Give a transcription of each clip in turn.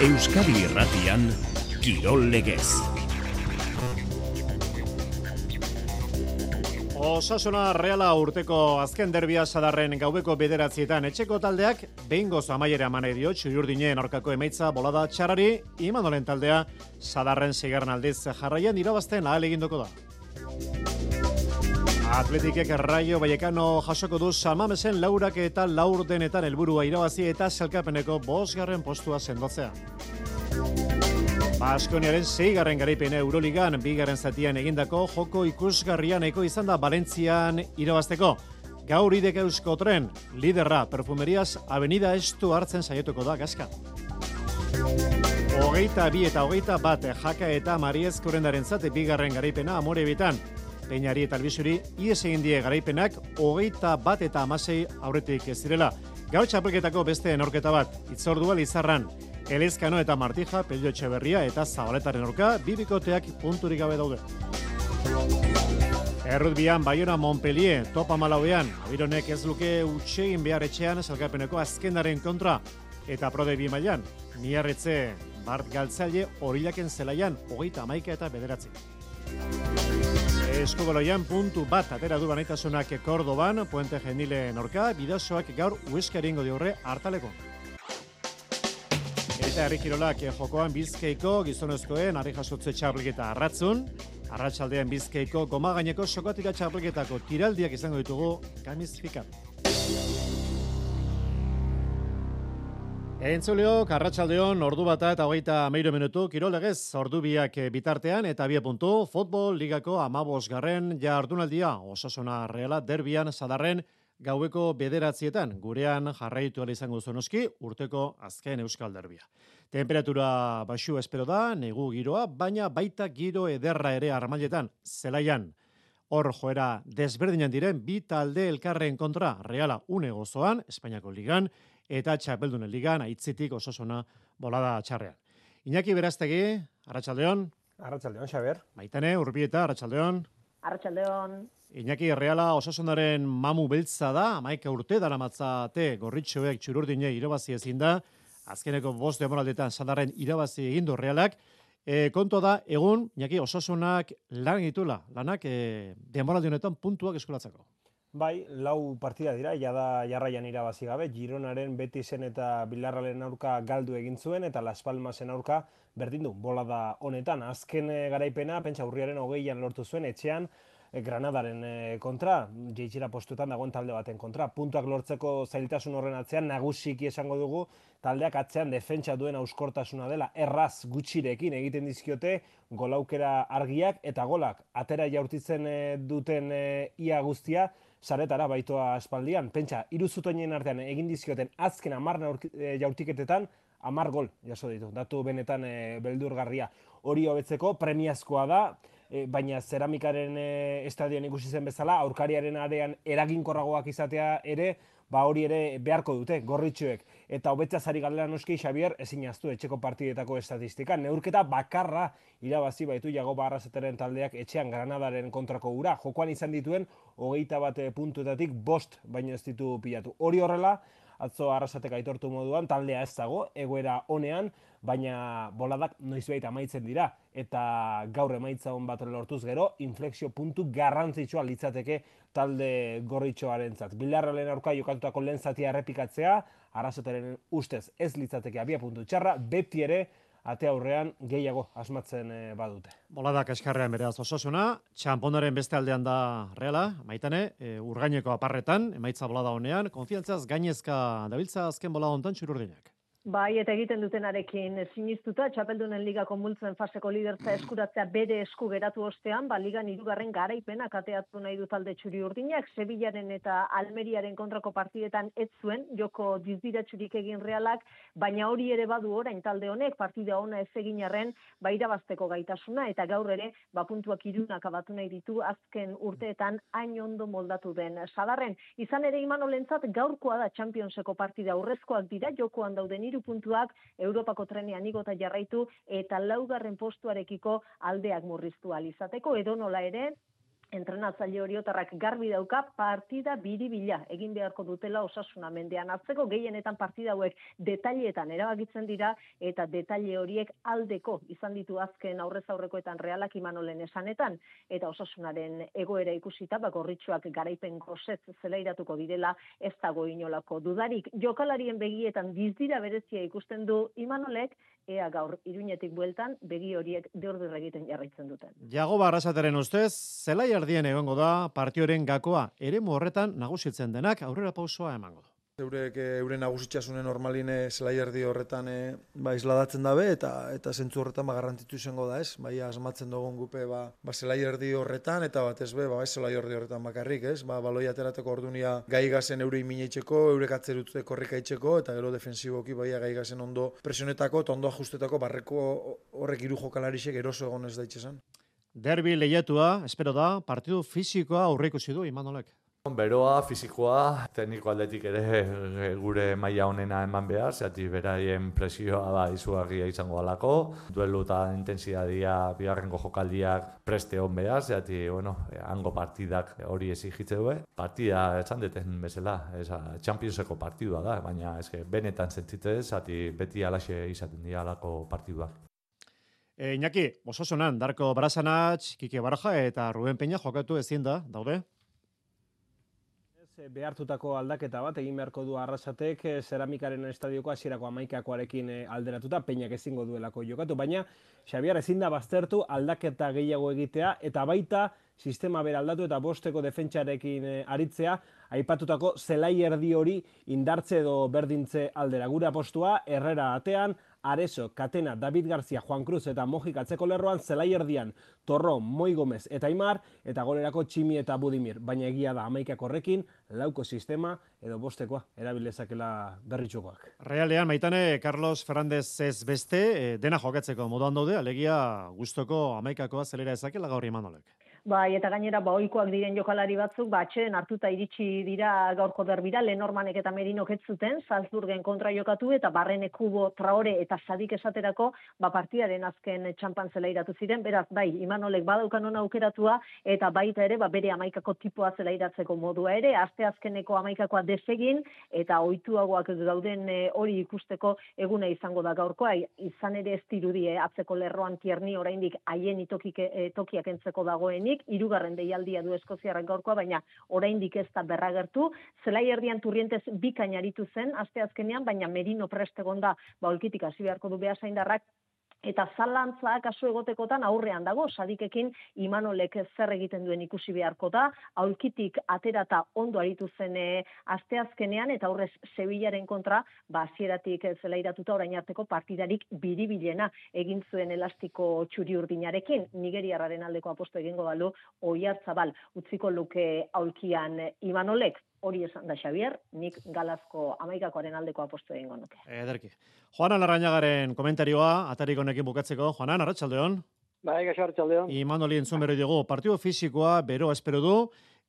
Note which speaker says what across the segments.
Speaker 1: Euskadi Irratian Kirol Legez.
Speaker 2: Osasuna Reala urteko azken derbia sadarren gaubeko bederatzietan etxeko taldeak behin gozo amaiera eman dio txuriurdinen aurkako emaitza bolada txarari imanolen taldea sadarren segarren aldiz jarraian irabazten ahal egindoko da. Atletikek Raio Vallecano jasoko du Salmamesen laurak eta laur denetan helburua irabazi eta selkapeneko bosgarren postua sendotzea. Baskoniaren zeigarren garaipena Euroligan, bigarren zatian egindako joko ikusgarrian eko izan da Valentzian irabazteko. Gaur idek eusko tren, liderra, perfumeriaz, avenida estu hartzen saietuko da gaska. Hogeita bi eta hogeita bat jaka eta mariez korendaren zate bigarren garaipena amore bitan. Peñari eta albizuri, ies egin die garaipenak hogeita bat eta amasei aurretik ez direla. Gau txapelketako beste enorketa bat, itzordua lizarran. Elizkano eta Martija, Pello Etxeberria eta Zabaletaren orka, bibikoteak punturik gabe daude. Errutbian, Bayona Montpellier, topa malauean, abironek ez luke utxegin behar etxean salgapeneko azkendaren kontra, eta prode bi mailan, miarretze, Bart Galtzaile, horilaken zelaian, hogeita amaika eta bederatzi. Eskubaloian puntu bat atera du banaitasunak Kordoban, Puente Genile Norka, bidazoak gaur ueskaringo diurre hartaleko. Eta herrikirolak jokoan bizkeiko gizonezkoen harri jasotze txapelketa arratzun. Arratxaldean bizkeiko goma gaineko sokatira txapelketako tiraldiak izango ditugu kamiz Entzuleok, arratsaldeon ordu bata eta hogeita meiro minutu, kirolegez, ordu biak bitartean eta bie puntu, futbol ligako amabos garren jardunaldia, osasuna reala derbian sadarren gaueko bederatzietan, gurean jarraitu izango zonoski, urteko azken euskal derbia. Temperatura baxu espero da, negu giroa, baina baita giro ederra ere armailetan, zelaian. Hor joera desberdinan diren bi talde elkarren kontra, reala une gozoan, Espainiako ligan, eta txapeldunen ligan, aitzitik ososona bolada txarrean. Iñaki Beraztegi, Arratxaldeon.
Speaker 3: Arratxaldeon, Xaber.
Speaker 2: Maitane, Urbieta, Arratxaldeon.
Speaker 4: Arratxaldeon.
Speaker 2: Iñaki Reala osasonaren mamu beltza da, amaika urte dara matzate gorritxoek txururdine irabazi ezin da, azkeneko bost demoraldetan sandarren irabazi egindu realak, e, konto da, egun, Iñaki, osasunak lan egitula, lanak e, demoralde honetan puntuak eskolatzako.
Speaker 3: Bai, lau partida dira, jada jarraian irabazi gabe, Gironaren beti zen eta Bilarralen aurka galdu egin zuen, eta Las Palmasen aurka berdin du, bola da honetan. Azken e, garaipena, pentsa urriaren hogeian lortu zuen, etxean, E, Granadaren e, kontra, jeitxera postuetan dagoen talde baten kontra. Puntuak lortzeko zailtasun horren atzean, nagusiki esango dugu, taldeak atzean defentsa duen auskortasuna dela, erraz gutxirekin egiten dizkiote, golaukera argiak eta golak. Atera jaurtitzen duten ia guztia, saretara baitoa espaldian. Pentsa, iruzutoinen artean egin dizkioten azken amarna jaurtiketetan, amar gol, jaso ditu, datu benetan beldurgarria. Hori hobetzeko premiazkoa da, e, baina zeramikaren e, estadioan ikusi zen bezala, aurkariaren arean eraginkorragoak izatea ere, ba hori ere beharko dute, gorritxuek. Eta hobetza zari galera noski, Xavier, ezin aztu etxeko partidetako estatistika. Neurketa bakarra irabazi baitu jago barrazeteren taldeak etxean granadaren kontrako gura. Jokoan izan dituen, hogeita bat puntuetatik bost baino ez ditu pilatu. Hori horrela, atzo arrasatek aitortu moduan, taldea ez dago, egoera honean, baina boladak noizbait amaitzen dira, eta gaur emaitza hon bat lortuz gero, inflexio puntu garrantzitsua litzateke talde gorritxoaren zat. Bilarralen aurka jokatutako lehen zatia errepikatzea, arrasateren ustez ez litzateke abia puntu txarra, beti ere, ate aurrean gehiago asmatzen e, badute.
Speaker 2: Bolada kaskarrean beraz ososuna, txamponaren beste aldean da reala, maitane, e, urgaineko aparretan, emaitza bolada honean, konfiantzaz gainezka dabiltza azken bolada hontan txururdinak.
Speaker 4: Bai, eta egiten dutenarekin siniztuta, txapeldunen ligako multzen faseko lidertza eskuratzea bere esku geratu ostean, ba, ligan irugarren garaipena kateatu nahi du talde txuri urdinak, Sevillaren eta Almeriaren kontrako partidetan ez zuen, joko dizdiratxurik egin realak, baina hori ere badu orain talde honek, partida ona ez egin arren, ba, irabazteko gaitasuna, eta gaur ere, ba, puntuak irunak abatu nahi ditu, azken urteetan hain ondo moldatu den. Sadarren, izan ere iman olentzat, gaurkoa da Championseko partida aurrezkoak dira, jokoan dauden iru puntuak Europako trenean igota jarraitu eta laugarren postuarekiko aldeak murriztu alizateko edo nola ere entrenatzaile horiotarrak garbi dauka partida biribila egin beharko dutela osasuna mendean hartzeko. Gehienetan partida hauek detailetan erabakitzen dira eta detaile horiek aldeko izan ditu azken aurrez aurrekoetan realak imanolen esanetan. Eta osasunaren egoera ikusita ba gorritxoak garaipen gosetz zelairatuko direla ez dago inolako dudarik. Jokalarien begietan dizdira berezia ikusten du imanolek ea gaur iruñetik bueltan begi horiek deordur egiten jarraitzen duten.
Speaker 2: Jago barrasateren ustez, zelai erdien egongo da partioren gakoa, ere horretan nagusitzen denak aurrera pausoa emango
Speaker 5: eurek eh, euren nagusitxasune normaline zelaierdi horretan e, ba, isladatzen dabe eta eta zentzu horretan ba, garrantitu izango da ez? Bai asmatzen dugun gupe ba, ba zelaierdi horretan eta bat ez be ba, ez zelaierdi horretan bakarrik ez? Ba, baloi aterateko ordunia gai gazen eure imineitzeko eurek atzerutze korrika itxeko eta gero defensiboki bai gai gazen ondo presionetako eta ondo ajustetako barreko horrek iru jokalarisek eroso egon ez daitxesan
Speaker 2: Derbi lehiatua, espero da, partidu fizikoa aurreikusi du Imanolek.
Speaker 6: Beroa, fizikoa, tekniko aldetik ere eh, gure maila honena eman behar, zehati beraien presioa da izugarria izango alako, duelu eta intensidadia bigarrengo jokaldiak preste hon behar, zehati, bueno, hango partidak hori ezigitze du, partida esan deten bezala, eza, Championseko partidua da, baina eske, benetan zentzite, zehati beti alaxe izaten dira alako partiduak.
Speaker 2: E, Iñaki, oso sonan, Darko Barasanatx, Kike Baraja eta Ruben Peña jokatu ezin da, daude?
Speaker 3: Behartutako aldaketa bat egin beharko du arrasatek zeramikaren eh, estadioko hasierako amaikakoarekin eh, alderatuta peinak ezingo duelako jokatu, baina Xabiar ezin da baztertu aldaketa gehiago egitea eta baita sistema bera aldatu eta bosteko defentsarekin eh, aritzea aipatutako zelai erdi hori indartze edo berdintze aldera. Gure apostua Herrera atean Areso, Katena, David Garcia, Juan Cruz eta Mojik atzeko lerroan zelai erdian, Torro, Moi Gomez eta Imar, eta golerako Tximi eta Budimir. Baina egia da amaikak horrekin, lauko sistema edo bostekoa, erabilezakela berritxukoak.
Speaker 2: Realean, maitane, Carlos Fernández ez beste, eh, dena jokatzeko moduan daude, alegia gustoko amaikakoa zelera ezakela gaur imanolek.
Speaker 4: Bai, eta gainera ba ohikoak diren jokalari batzuk ba hartuta iritsi dira gaurko derbira Lenormanek eta Merinok ez zuten Salzburgen kontra jokatu eta Barrene Kubo Traore eta Sadik esaterako ba partidaren azken txampan zelairatu ziren. Beraz, bai, Imanolek badaukan ona aukeratua eta baita ere ba bere amaikako tipoa zelairatzeko modua ere aste azkeneko amaikakoa desegin eta ohituagoak gauden e, hori ikusteko eguna izango da gaurkoa izan ere ez dirudie atzeko lerroan tierni oraindik haien itokik e, tokiak entzeko dagoen nik irugarren deialdia du Eskoziarrak gaurkoa, baina oraindik ez da berragertu. Zelai erdian turrientez bikainaritu zen, aste azkenean, baina merino prestegonda, ba, olkitik hasi beharko du behasaindarrak, Eta zalantza kasu egotekotan aurrean dago, sadikekin imanolek zer egiten duen ikusi beharko da, aulkitik aterata ondo aritu zen e, asteazkenean, eta aurrez Sevillaren kontra, ba, zieratik zelairatuta orain arteko partidarik biribilena egin zuen elastiko txuri urdinarekin, nigeriarraren aldeko aposto egingo balu, oi hartzabal, utziko luke aulkian imanolek, hori esan da Xavier, nik galazko amaikakoaren aldeko apostu egingo nuke.
Speaker 2: Ederki. Joanan Arrañagaren komentarioa, atarik honekin bukatzeko. Joanan, arratsaldeon.
Speaker 7: Bai, gaixo arratsaldeon.
Speaker 2: Imanoli entzun bero dugu, partido fisikoa, bero espero du,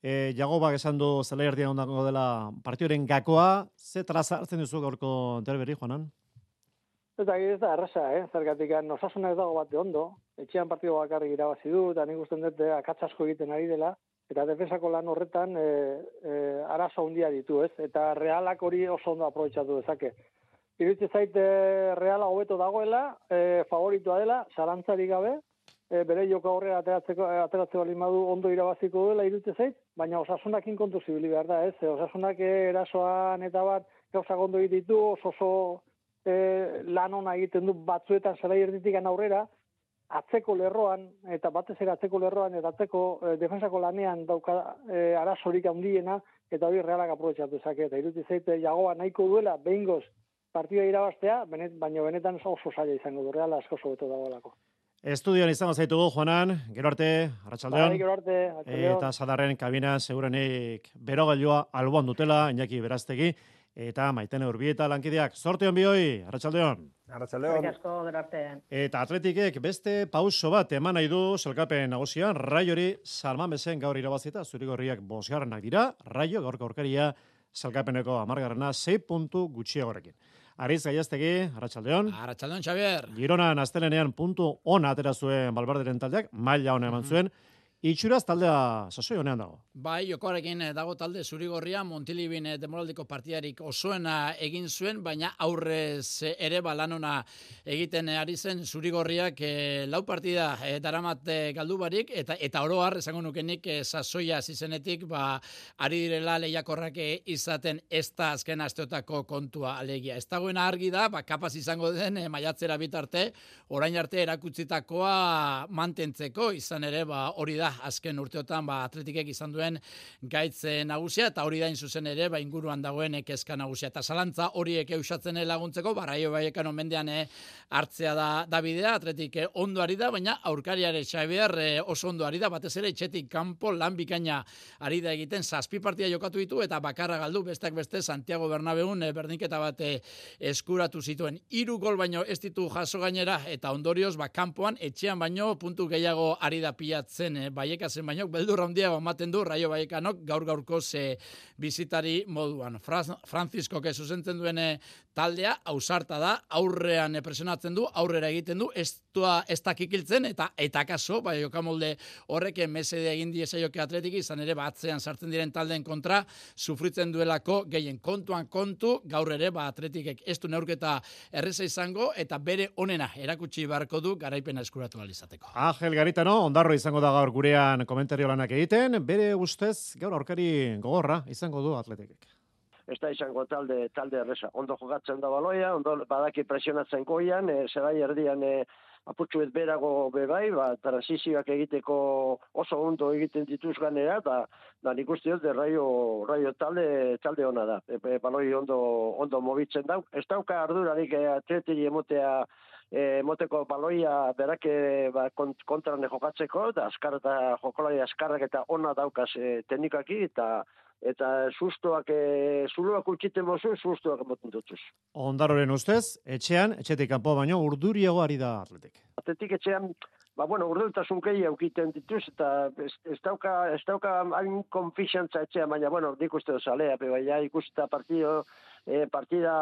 Speaker 2: e, Jagobak esan du zela erdian ondako dela partioren gakoa, ze traza hartzen duzu gaurko derberi, Joanan?
Speaker 7: Eta ez da, arrasa, eh? Zergatik, osasuna ez dago bat de ondo, etxean partido bakarrik irabazi du, eta nik usten dut, eh, akatsasko egiten ari dela, eta defensako lan horretan e, e, arazo handia ditu, ez? Eta realak hori oso ondo aprobetsatu dezake. Irutze zait e, reala hobeto dagoela, e, favoritua dela, zarantzari gabe, e, bere joko horre ateratzeko ateratzeko limadu ondo irabaziko duela irutze zait, baina osasunakin kontu zibili behar da, ez? Osasunak erasoan eta bat gauza gondo ditu, oso oso e, lan ona egiten du batzuetan zela erditik aurrera, atzeko lerroan, eta batez ere atzeko lerroan, eta atzeko e, defensako lanean dauka e, arazorik handiena, eta hori realak aprobetsatu zake, eta iruti zeite jagoa nahiko duela, behingoz, partida irabaztea, benet, baina benetan oso zaila izango du, reala asko sobeto dagoelako.
Speaker 2: Estudioan izango zaitugu, Juanan, gero arte, arratsaldeon.
Speaker 7: Bai, gero arte,
Speaker 2: Eta sadarren kabina, segurenik, bero gailua alboan dutela, inaki beraztegi, eta maitene urbieta lankideak. Zorte hon bihoi, arratsaldeon.
Speaker 3: Arratsaldeon.
Speaker 2: Eta atletikek beste pauso bat eman nahi du selkapen nagusian, raiori salmamesen gaur irabazita, zurigorriak bosgarrenak dira, raio gaur gaurkaria selkapeneko amargarrena 6 puntu gutxiagorekin. Ariz gaiaztegi, Arratxaldeon.
Speaker 8: Arratxaldeon, Xavier.
Speaker 2: Gironan astelenean puntu ona atera zuen balbarderen taldeak, maila ona eman zuen, Itxuraz taldea sasoi honean dago.
Speaker 8: Bai, jokoarekin eh, dago talde zurigorria, Montilibin eh, demoraldiko partidarik osoena egin zuen, baina aurrez eh, ere balanona egiten ari zen zurigorriak lau partida e, daramat galdu barik, eta, eta oro har, esango nukenik, e, sasoia zizenetik, ba, ari direla lehiakorrak izaten ez da azken asteotako kontua alegia. Ez dagoen argi da, ba, kapaz izango den e, maiatzera bitarte, orain arte erakutzitakoa mantentzeko, izan ere, ba, hori da, azken urteotan ba, atletikek izan duen gaitze nagusia eta hori dain zuzen ere ba, inguruan dagoen kezka nagusia. Eta zalantza horiek eusatzen laguntzeko, baraio baiekan omendean eh, hartzea da, da bidea, atletik eh, ondo ari da, baina aurkariare Xavier eh, oso ondo ari da, batez ere etxetik kanpo lan bikaina ari da egiten, zazpi partia jokatu ditu eta bakarra galdu, besteak beste Santiago Bernabeun eh, berdinketa bat eskuratu zituen. Hiru gol baino ez ditu jaso gainera eta ondorioz ba, kanpoan etxean baino puntu gehiago ari da pilatzen eh, baieka zen baino, beldur handia ematen du Raio Baiekanok gaur gaurko ze bizitari moduan. Francisco ke zuzentzen duen eh, taldea ausarta da, aurrean presionatzen du, aurrera egiten du, ez da ez kikiltzen eta eta kaso, bai jokamolde horrek mesede egin die saioke atletik izan ere batzean sartzen diren taldeen kontra sufritzen duelako gehien kontuan kontu, gaur ere ba atletikek ez du neurketa erresa izango eta bere onena erakutsi beharko du garaipena eskuratu alizateko.
Speaker 2: Ángel Garitano, ondarro izango da gaur gurean komentario lanak egiten, bere ustez gaur aurkari gogorra izango du atletikek
Speaker 9: ez da izango talde talde erresa. Ondo jogatzen da baloia, ondo badaki presionatzen goian, e, zerai erdian e, apurtxu ez berago bebai, ba, transizioak egiteko oso ondo egiten dituz ganera, eta da nik uste dut, raio, raio talde, talde ona da. E, e, baloi ondo, ondo mobitzen da. Ez dauka ardurarik e, atletiri emotea e, moteko baloia berake ba, kontran jokatzeko, da askar eta jokolari askarrak eta ona daukaz e, teknikaki, eta eta sustoak e, zuloak utxiten bozu, sustoak emoten dutuz.
Speaker 2: Ondaroren ustez, etxean, etxetik kanpo baino, urduriago ari da atletik.
Speaker 9: Atletik etxean, ba, bueno, urdurtasun kei eukiten dituz, eta ez, ez dauka, ez dauka hain konfixantza etxean, baina, bueno, nik uste dozalea, bai, ja, ikusta partido, e, partida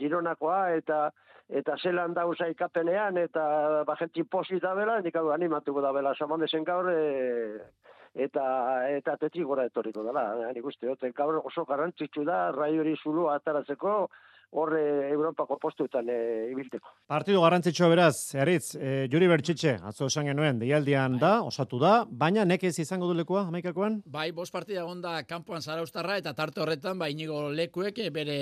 Speaker 9: gironakoa, eta eta zelan dauza ikapenean, eta bajentzi posi da bela, nik hau animatuko da bela, samondezen gaur, e, eta eta tetri gora etorriko dela. Nik uste dut, gaur oso garrantzitsu da, raiori zulua ataratzeko, horre Europako postuetan e, ibilteko.
Speaker 2: Partidu garrantzitsua beraz, Eritz, e, Juri Bertxitxe, atzo esan genuen, deialdian da, osatu da, baina nekez izango du lekua, amaikakoan?
Speaker 8: Bai, bos partida gonda kanpoan zaraustarra, eta tarte horretan, bai inigo lekuek, e, bere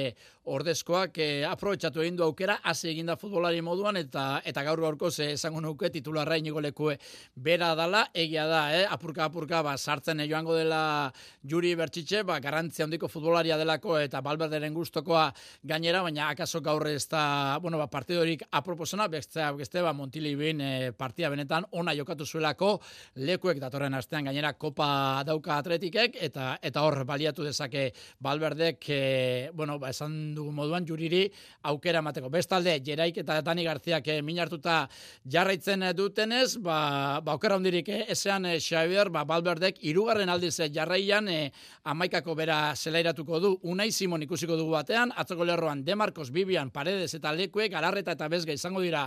Speaker 8: ordezkoak e, aprobetsatu egin du aukera, hasi egin da futbolari moduan, eta eta gaur gaurko ze esango nuke titularra inigo lekue bera dala, egia da, eh? apurka apurka, ba, sartzen joango dela Juri Bertxitxe, ba, garantzia handiko futbolaria delako, eta balberderen gustokoa gainera, baina akaso gaur ez da, bueno, ba, partidorik aproposona, bestea, beste, ba, Montili bin e, eh, partia benetan ona jokatu zuelako, lekuek datorren astean gainera kopa dauka atletikek, eta eta hor baliatu dezake balberdek, e, bueno, ba, esan dugu moduan, juriri aukera emateko. Bestalde, Jeraik eta Dani Garziak e, minartuta jarraitzen dutenez, ba, ba aukera hondirik, e, esean e, Xavier, ba, balberdek, irugarren aldiz jarraian, e, amaikako bera zelairatuko du, unai Simon ikusiko dugu batean, atzoko lerroan De Marcos, Bibian, Paredes eta Lekue, Galarreta eta Bezga izango dira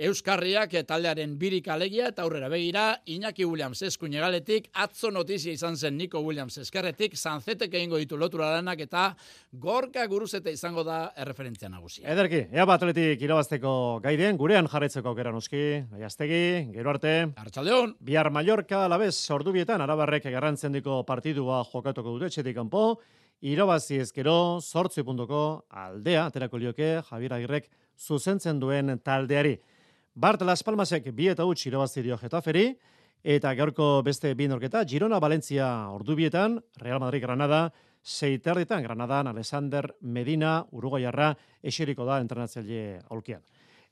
Speaker 8: Euskarriak taldearen birik alegia eta aurrera begira, Iñaki Williams eskuin egaletik, atzo notizia izan zen Nico Williams eskerretik, Zanzetek egingo ditu lotura lanak eta gorka guruzete izango da erreferentzia nagusia.
Speaker 2: Ederki, ea bat atletik irabazteko gaiden, gurean jarretzeko gera noski, aiaztegi, gero arte.
Speaker 8: Arratxaldeon.
Speaker 2: Bihar Mallorca, alabez, ordubietan, arabarrek garrantzen diko partidua jokatuko dute, txetik kanpo, irabazi ezkero, sortzi puntoko aldea, aterako lioke, Javier Agirrek zuzentzen duen taldeari. Bart Las Palmasek bi eta huts irabazi dio Getaferi, eta gaurko beste bi norketa, Girona Valentzia ordubietan, Real Madrid Granada, seiterritan Granadan Alexander Medina, Uruguayarra, eseriko da entrenatzaile aulkian.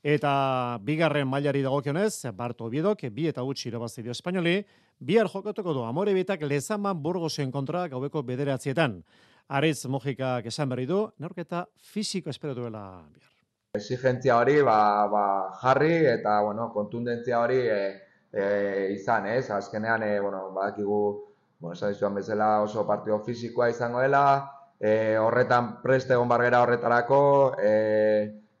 Speaker 2: Eta bigarren mailari dagokionez, Bart Obiedok, bi eta huts irabazi dio Espainoli, bihar jokatuko du Amore Bitak Lezaman Burgosen kontra gaueko bederatzietan. Ariz Mojika esan berri du, neurketa fisiko espero duela bihar.
Speaker 10: Exigentzia hori ba, ba, jarri eta bueno, kontundentzia hori e, e, izan, ez? Azkenean, e, bueno, badakigu, bueno, esan bezala oso partio fisikoa izango dela, e, horretan preste egon bargera horretarako, e,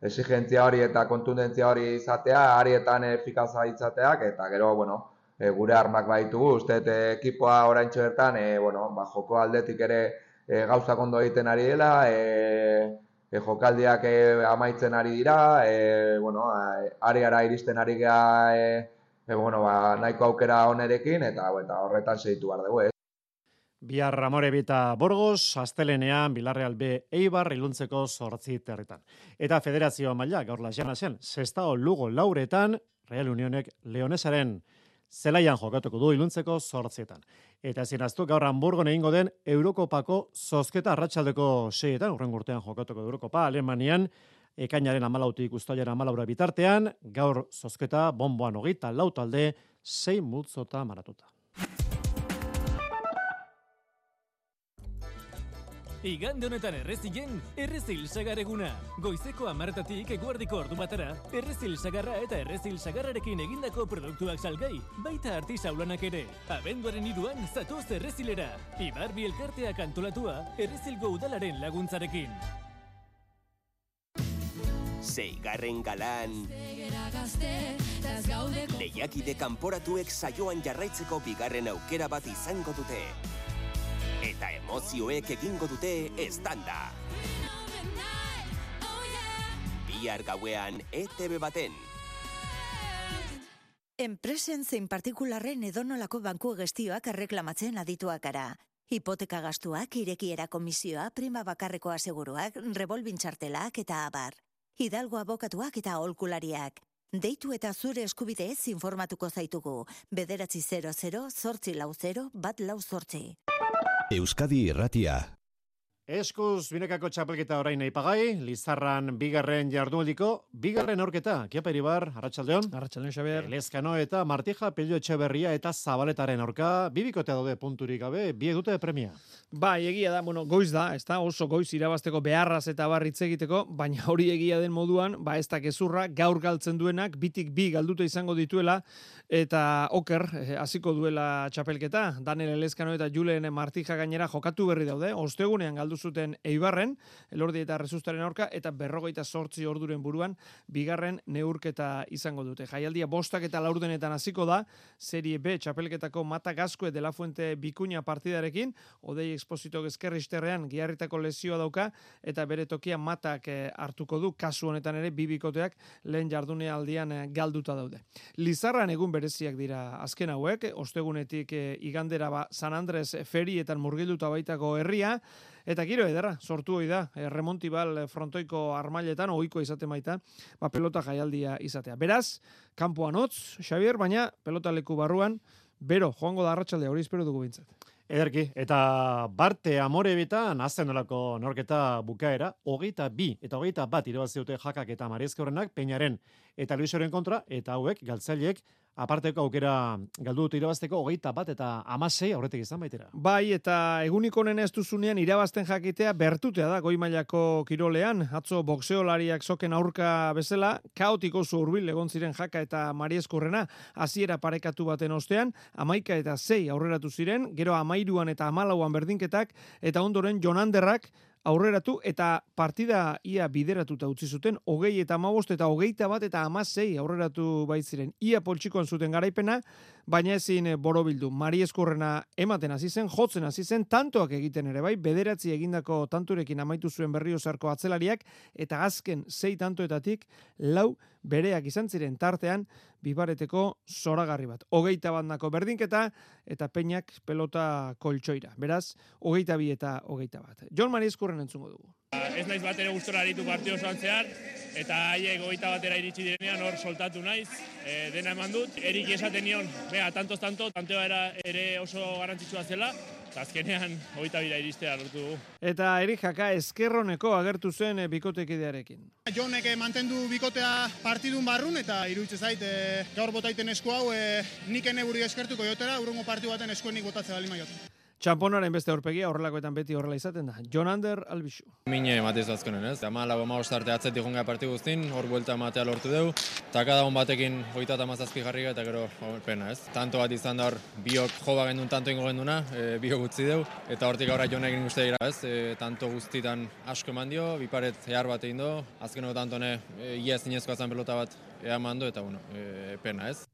Speaker 10: exigentzia hori eta kontundentzia hori izatea, arietan efikaza izateak, eta gero, bueno, e, gure armak baitugu, uste ekipoa orain bertan, e, bueno, ba, joko aldetik ere e, gauzak ondo egiten ari dela, e, e, jokaldiak e, amaitzen ari dira, e, bueno, areara iristen ari geha, e, e, bueno, ba, nahiko aukera onerekin, eta, eta horretan segitu behar dugu,
Speaker 2: Bihar Ramore Bita Borgos, Astelenean, Bilarreal B Eibar, iluntzeko sortzi territan. Eta federazio maila, gaur lasena zen, sestao lugo lauretan, Real Unionek Leonesaren zelaian jokatuko du iluntzeko sortzietan. Eta ezin aztu, gaur Hamburgo egingo den Eurokopako zozketa arratsaldeko seietan, urren urtean jokatuko du Eurokopa, Alemanian, ekainaren amalautik ustailaren amalaura bitartean, gaur zozketa bomboan hogeita lautalde, sei multzota maratuta.
Speaker 11: Igande honetan errezilen, errezil sagareguna. Goizeko amartatik eguardiko ordu batara, errezil sagarra eta errezil sagarrarekin egindako produktuak salgai, baita artisa ulanak ere. Abenduaren iduan, zatoz errezilera. Ibar bielkarteak antolatua, errezilgo udalaren laguntzarekin.
Speaker 12: Seigarren galan Lehiakide kanporatuek saioan jarraitzeko bigarren aukera bat izango dute eta emozioek egingo dute estanda. Bihar gauean ETV baten.
Speaker 13: Enpresen zein partikularren edonolako banku gestioak erreklamatzen adituak gara. Hipoteka gastuak, irekiera komisioa, prima bakarreko aseguruak, revolbintxartelak eta abar. Hidalgo abokatuak eta holkulariak. Deitu eta zure eskubideez informatuko zaitugu. Bederatzi 00, zortzi lau 0, bat lau zortzi.
Speaker 1: Euskadi Irratia.
Speaker 2: Eskuz, binekako txapelketa orain nahi pagai, Lizarran bigarren jardueldiko, bigarren aurketa, Kiapa Iribar, Arratxaldeon.
Speaker 14: Arratxaldeon, Xabier.
Speaker 2: Lezkano eta Martija, Pelio Etxeberria eta Zabaletaren aurka, bibikotea daude punturik gabe, biek dute premia.
Speaker 14: Ba, egia da, bueno, goiz da, ez da, oso goiz irabazteko beharraz eta barritz egiteko, baina hori egia den moduan, ba, ez da gezurra, gaur galtzen duenak, bitik bi galduta izango dituela, eta oker eh, hasiko duela txapelketa. Daniel Elezkano eta Julen Martija gainera jokatu berri daude. Ostegunean galdu zuten Eibarren, Elordi eta Rezustaren aurka eta berrogeita sortzi orduren buruan bigarren neurketa izango dute. Jaialdia bostak eta laurdenetan hasiko da, serie B txapelketako mata gazkue de la fuente bikuña partidarekin, odei exposito gezkerristerrean giarritako lesioa dauka eta bere tokia matak eh, hartuko du, kasu honetan ere bibikoteak lehen jardune aldian eh, galduta daude. Lizarran egun bereziak dira azken hauek, ostegunetik e, igandera ba, San Andres ferietan murgilduta baitako herria, eta giro ederra, sortu hoi da, e, remontibal frontoiko armailetan, ohiko izate maita, ba, pelota jaialdia izatea. Beraz, kampuan hotz, Xavier, baina pelota leku barruan, bero, joango da arratsalde hori espero dugu bintzat.
Speaker 2: Ederki, eta barte amore bitan, azten nolako norketa bukaera, hogeita bi, eta hogeita bat irabaziute jakak eta mariezke horrenak, peinaren eta luisoren kontra, eta hauek, galtzaileek, aparteko aukera galdu dut irabazteko hogeita bat eta amasei aurretik izan baitera.
Speaker 14: Bai, eta egunik honen ez duzunean irabazten jakitea bertutea da goi mailako kirolean, atzo boxeolariak soken aurka bezala, kaotiko zu urbil egon ziren jaka eta marieskurrena, hasiera parekatu baten ostean, amaika eta zei aurreratu ziren, gero amairuan eta amalauan berdinketak, eta ondoren jonanderrak, aurreratu eta partida ia bideratuta utzi zuten, hogei eta amabost eta hogeita bat eta amasei aurreratu baitziren. Ia poltsikoan zuten garaipena, baina ezin eh, borobildu. Mari eskurrena ematen hasi zen, jotzen hasi zen, tantoak egiten ere bai, bederatzi egindako tanturekin amaitu zuen berrio zarko atzelariak, eta azken sei tantoetatik lau bereak izan ziren tartean, bibareteko zoragarri bat. Hogeita bandako berdinketa eta peinak pelota koltsoira. Beraz, hogeita bi eta hogeita bat. John Mari eskurren entzungo dugu.
Speaker 15: Ez naiz bat ere gustora aritu partio osoan zehar, eta haiek goita batera iritsi direnean hor soltatu naiz, e, dena eman dut, erik esaten nion, bea, tantos tanto, tantoa era, ere oso garantzitsua zela, eta azkenean goita bira iristea lortu dugu.
Speaker 14: Eta erik jaka eskerroneko agertu zen e, bikotekidearekin.
Speaker 16: Jonek mantendu bikotea partidun barrun, eta iruditzen zait, e, gaur botaiten esku hau, e, nik ene buri eskertuko jotera, urungo partidu baten eskuen nik botatzea bali maiot.
Speaker 14: Txamponaren beste aurpegia horrelakoetan beti horrela izaten da. Jon Ander Albixu.
Speaker 17: Mine matez azkenen, ez? Ama lau ama ostarte atzetik jonga parti guztin, hor buelta matea lortu deu. Taka da batekin hoita eta mazazpi jarri eta gero pena, ez? Tanto bat izan da hor biok jo bagendun tanto ingo genduna, e, biok gutzi deu. Eta hortik aurra jonek egin uste dira, ez? E, tanto guztitan asko eman dio, biparet ehar bat egin do. Azkeneko tantone, e, ia zinezkoa zan pelota bat ea mandu eta bueno, e, pena, ez?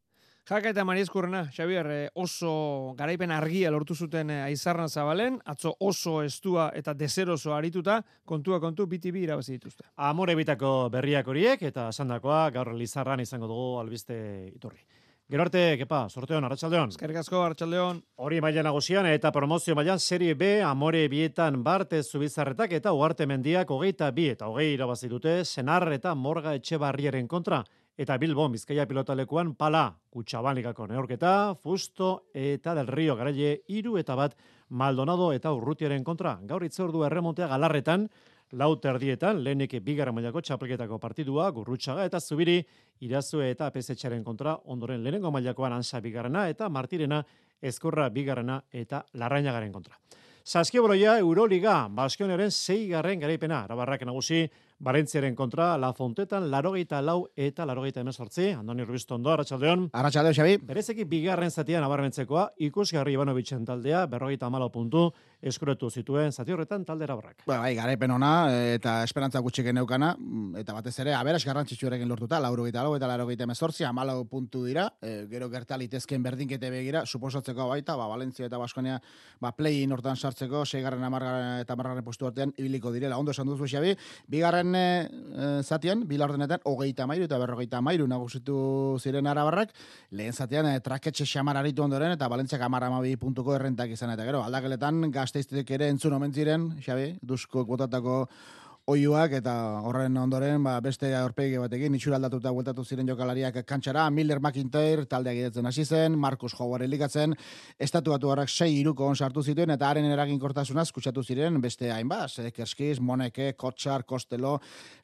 Speaker 14: Jaka eta Maria Eskurrena, Xabier, eh, oso garaipen argia lortu zuten eh, aizarran zabalen, atzo oso estua eta deseroso arituta, kontua kontu, biti bi irabazi dituzte.
Speaker 2: Amore bitako berriak horiek, eta sandakoa gaur lizarran izango dugu albiste iturri. Gero arte, kepa, sorteon, arratsaldeon.
Speaker 14: Eskerrik asko, arratsaldeon.
Speaker 2: Hori maila nagusian eta promozio mailan serie B, amore bietan barte zubizarretak eta uarte mendiak hogeita bi eta hogei irabazi dute senar eta morga etxe barriaren kontra. Eta Bilbo, Bizkaia pilotalekuan pala, kutsabalikako neorketa, fusto eta del rio garaile iru eta bat Maldonado eta Urrutiaren kontra. Gaur itzordu erremontea galarretan, lau terdietan, lehenik bigarra mailako txapelketako partidua, gurrutxaga eta zubiri, irazue eta pesetxaren kontra, ondoren lehenengo mailakoan ansa bigarrena eta martirena, ezkorra bigarrena eta larrainagaren kontra. Saskiboloia Euroliga, Baskioneren zeigarren garaipena, arabarrak nagusi, Valentziaren kontra, La Fontetan, larogeita lau eta larogeita emezortzi. Andoni Rubisto ondo, Arratxaldeon.
Speaker 18: Arratxaldeon, Xabi.
Speaker 2: Berezeki bigarren zatian abarmentzekoa, ikusgarri Ivanovitzen taldea, berrogeita malo puntu, eskuretu zituen zati horretan taldera barrak.
Speaker 18: Ba, bai, garaipen ona eta esperantza gutxi geneukana, mm, eta batez ere, aberas garrantzitsuarekin lortuta, laurogeita lau eta larogeita emezortzi, amalau puntu dira, e, gero gertalitezken berdinkete begira, suposatzeko baita, ba, Valentzia eta Baskonia, ba, play-in hortan sartzeko, seigarren amargarren eta amargarren postu artean, ibiliko direla. Ondo esan duzu, Xabi, bigarren bigarren e, zatian, bilaordenetan, hogeita mairu eta berrogeita mairu nagusitu ziren arabarrak, lehen zatian, e, traketxe xamar aritu ondoren, eta amara amabi puntuko errentak izan, eta gero, aldakeletan, gazteiztetek ere entzun omen ziren, Xabi, duzko kuotatako oiuak eta horren ondoren ba, beste aurpegi batekin itxura aldatuta bueltatu ziren jokalariak kantxara, Miller McIntyre taldeak gidetzen hasi zen, Marcus Howard elikatzen, estatu batu harrak sei iruko on sartu zituen eta haren eragin kortasunaz kutsatu ziren beste hainbat, Kerskiz, Moneke, Kotxar, Kostelo,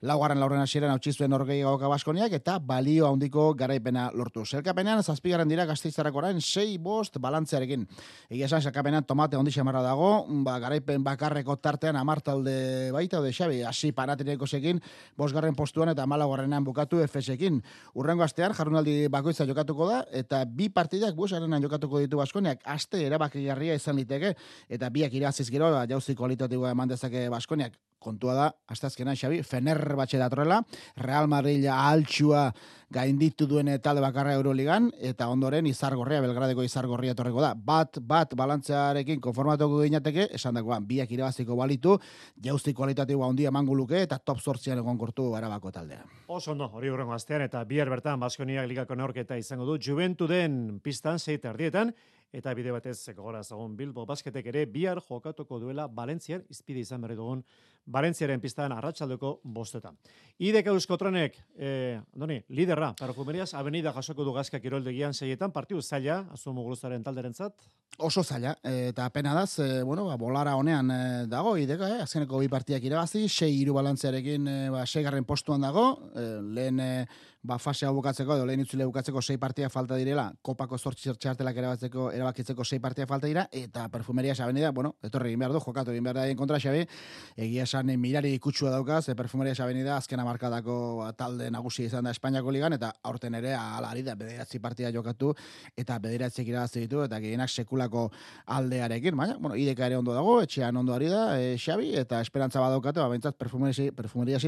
Speaker 18: laugarren laurren hasieran hau txizuen orgei gauka baskoniak eta balio handiko garaipena lortu. Zerkapenean, zazpigarren dira gazteizarrak orain, sei bost balantzearekin. Egia esan, zerkapenean tomate ondi xamarra dago, ba, garaipen bakarreko tartean amartalde baita, de Xabi, hasi panatineko sekin, bosgarren postuan eta malagarrenan bukatu efesekin. Urrengo astean, jarrunaldi bakoitza jokatuko da, eta bi partidak bosgarrenan jokatuko ditu Baskoniak, aste erabakigarria izan liteke, eta biak iraziz gero, jauzi kualitatiboa eman dezake Baskoniak, kontua da, azken Xabi, Fener batxe datorrela, Real Madrid altxua gainditu duen talde bakarra Euroligan, eta ondoren izargorria, Belgradeko izargorria torreko da. Bat, bat, balantzearekin konformatuko ginateke, esan dagoan, biak irabaziko balitu, jauzti kualitatiboa handia manguluke, eta top sortzian egon kortu arabako taldea.
Speaker 2: Oso no, hori hurrengo astean, eta bihar bertan Baskoniak ligako neorketa izango du, juventu den pistan, zeita ardietan, eta bide batez gora zagon Bilbo basketek ere bihar jokatuko duela Valentzian izpide izan berri dugun Valentziaren pistan arratsaldeko bostetan. Idek Euskotronek, eh, doni, liderra, perfumerias, avenida jasoko du gazka kiroldegian seietan, partiu zaila, azu muguruzaren talderentzat?
Speaker 18: Oso zaila, eta pena da, e, bueno, ba, bolara honean e, dago, ideka, eh, azkeneko bi partiak irabazi, sei iru balantzearekin, e, ba, garren postuan dago, e, lehen, e, ba, fase hau bukatzeko, edo lehen itzule bukatzeko sei partia falta direla, kopako zortzi txartelak erabatzeko, erabakitzeko sei partia falta dira, eta perfumeria sabenida, bueno, etorri egin behar du, jokatu egin behar da kontra xabe, egia eh, mirari ikutsua daukaz, e, perfumeria sabenida azkena markadako ba, talde nagusi izan da Espainiako ligan, eta aurten ere alari da bederatzi partia jokatu, eta bederatzik irabazte ditu, eta gehienak sekulako aldearekin, baina, bueno, ideka ere ondo dago, etxean ondo ari da, e, xabi, eta esperantza badaukate, ba, bentsat, perfumeria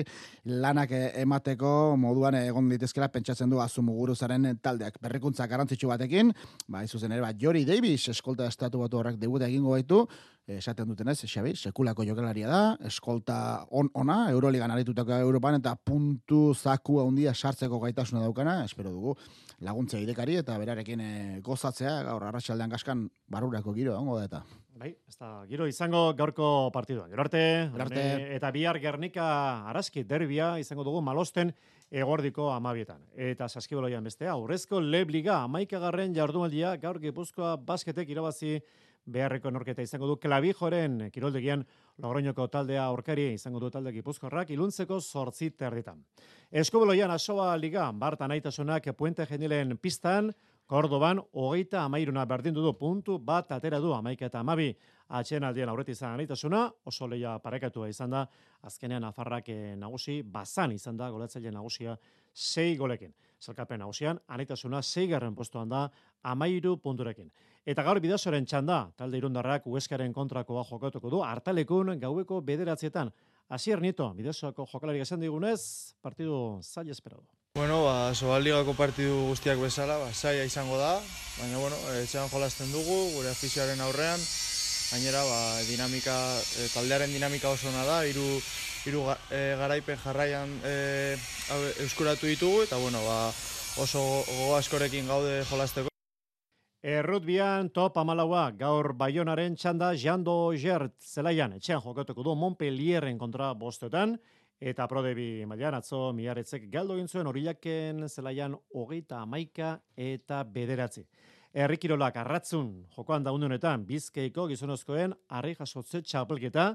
Speaker 18: lanak emateko moduan egon dit daitezkela pentsatzen du azumuguruzaren taldeak. Berrikuntza garrantzitsu batekin, ba, izuzen ere, ba, Jori Davis eskolta estatu batu horrek debuta egingo baitu, esaten duten ez, Xabi, sekulako jokalaria da, eskolta on ona, Euroligan aritutako Europan, eta puntu zaku handia sartzeko gaitasuna daukana, espero dugu, laguntza idekari, eta berarekin e, gozatzea, gaur arratsaldean gaskan barurako giro, ongo da eta.
Speaker 2: Bai, ez da, giro izango gaurko partiduan. Gero arte,
Speaker 18: arte.
Speaker 2: eta bihar Gernika Araski derbia izango dugu malosten egordiko amabietan. Eta saskiboloian bestea, aurrezko lebliga amaikagarren jardunaldia gaur gipuzkoa basketek irabazi beharreko norketa izango du klabijoren kiroldegian Logroñoko taldea aurkari izango du talde gipuzkorrak iluntzeko sortzi terditan. Eskoboloian asoa liga, Barta naitasunak Puente Genilen pistan, Kordoban, hogeita amairuna berdindu du puntu, bat atera du amaika eta amabi atxen aldien aurreti izan anitasuna, oso leia parekatua izan da, azkenean afarrak eh, nagusi, bazan izan da, golatzaile nagusia, sei golekin. Zalkapen nagusian, anitasuna sei garren postuan da, amairu punturekin. Eta gaur bidazoren txanda, talde irundarrak ueskaren kontrakoa jokatuko du, hartalekun gaueko bederatzietan. Asier Nito, bidazoako jokalari esan digunez, partidu zaila esperado.
Speaker 19: Bueno, ba, Sobaligako partidu guztiak bezala, ba, saia izango da, baina, bueno, etxean jolasten dugu, gure afizioaren aurrean, gainera, ba, dinamika, e, taldearen dinamika oso ona da, hiru hiru e, garaipen jarraian e, euskuratu ditugu, eta, bueno, ba, oso gogo askorekin gaude jolasteko.
Speaker 2: Errutbian top amalaua gaur baionaren txanda jando jert zelaian etxean jokatuko du Montpellierren kontra bostetan eta prodebi mailan atzo miaretzek galdo egin zuen horilaken zelaian hogeita amaika eta bederatzi. Errikirolak arratzun jokoan daununetan bizkeiko gizonozkoen harri jasotze txapelketa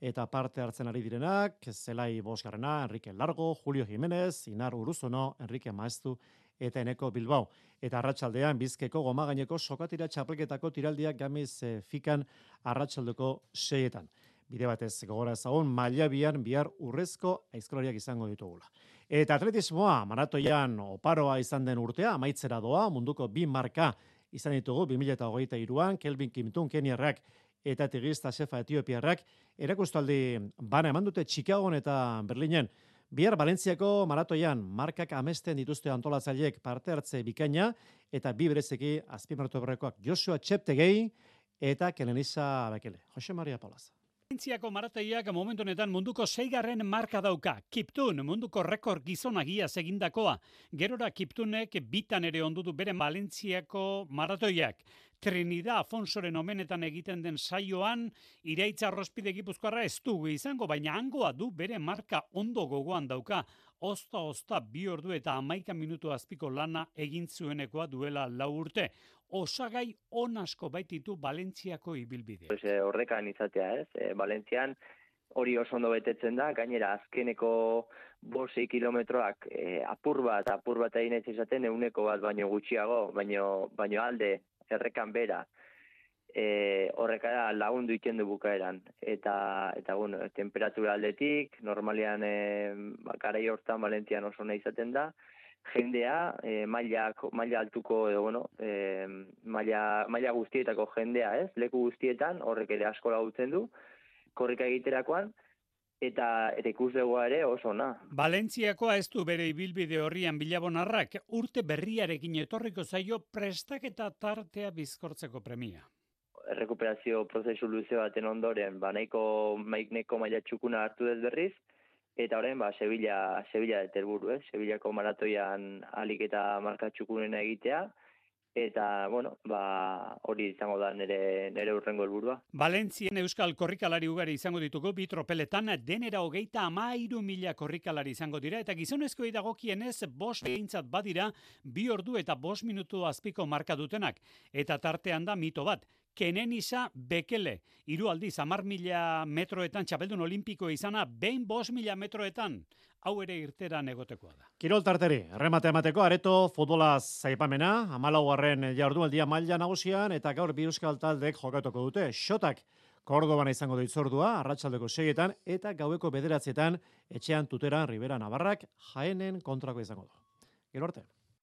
Speaker 2: eta parte hartzen ari direnak, zelai bosgarrena, Enrique Largo, Julio Jiménez, Inar Uruzono, Enrique Maestu eta Eneko Bilbao. Eta arratsaldean bizkeko goma gaineko sokatira txapelketako tiraldiak gamiz e, fikan arratsaldeko seietan. Bide batez gogora ezagun, maila bian bihar urrezko aizkolariak izango ditugula. Eta atletismoa, maratoian oparoa izan den urtea, amaitzera doa, munduko bi marka izan ditugu, 2008an, Kelvin Kimtun, Keniarrak, eta tigista sefa etiopiarrak, erakustaldi bana eman dute Chicagoan eta Berlinen, Bihar Valentziako maratoian markak amesten dituzte antolatzaileek parte hartze bikaina eta bi berezeki azpimartu berrekoak Joshua Cheptegei eta Kenenisa Bekele. Jose Maria Paulaza.
Speaker 20: Valentziako maratoiak momentu honetan munduko seigarren marka dauka. Kiptun munduko rekord gizonagia segindakoa. Gerora Kiptunek bitan ere ondutu bere Valentziako maratoiak. Trinidad Afonsoren omenetan egiten den saioan, iraitza rospide gipuzkoarra ez dugu izango, baina hangoa du bere marka ondo gogoan dauka. Osta, osta, bi ordu eta amaika minutu azpiko lana egin zuenekoa duela lau urte. Osagai on asko baititu Valentziako ibilbide.
Speaker 21: Pues, eh, horrekan izatea ez, e, Valentzian hori oso ondo betetzen da, gainera azkeneko bosei kilometroak e, apur bat, apur bat egin ez izaten euneko bat baino gutxiago, baino, baino alde errekan bera e, horrekara lagundu iten du bukaeran eta eta bueno, temperatura aldetik normalean e, garai hortan Valentian oso nahi izaten da jendea e, maila maila altuko edo bueno e, maila, maila guztietako jendea ez leku guztietan horrek ere asko laguntzen du korrika egiterakoan eta eta ikuslegoa ere oso na.
Speaker 20: Valentziakoa ez du bere ibilbide horrian bilabonarrak urte berriarekin etorriko zaio prestaketa tartea bizkortzeko premia.
Speaker 21: Rekuperazio prozesu luze baten ondoren, ba nahiko maikneko maila txukuna hartu dez berriz, eta horren, ba, Sevilla, Sevilla deterburu, eh? Sevillako maratoian alik eta marka txukunena egitea, eta bueno, ba, hori izango da nere nere urrengo helburua.
Speaker 20: Valentzien euskal korrikalari ugari izango ditugu bi tropeletan denera hogeita amairu mila korrikalari izango dira eta gizonezkoei dagokienez bost behintzat badira bi ordu eta bost minutu azpiko marka dutenak eta tartean da mito bat Kenen isa bekele, iru aldiz, amar mila metroetan, txapeldun olimpiko izana, behin bos mila metroetan hau ere irtera negotekoa da.
Speaker 2: Kirol tarteri, remate emateko, areto futbola zaipamena, amalaugarren jardunaldia maila nagusian, eta gaur bi euskal taldek jokatuko dute. Xotak, Kordoban izango ditzordua, arratsaldeko seietan, eta gaueko bederatzietan, etxean tuteran Ribera Navarrak, jaenen kontrako izango du. Gero arte.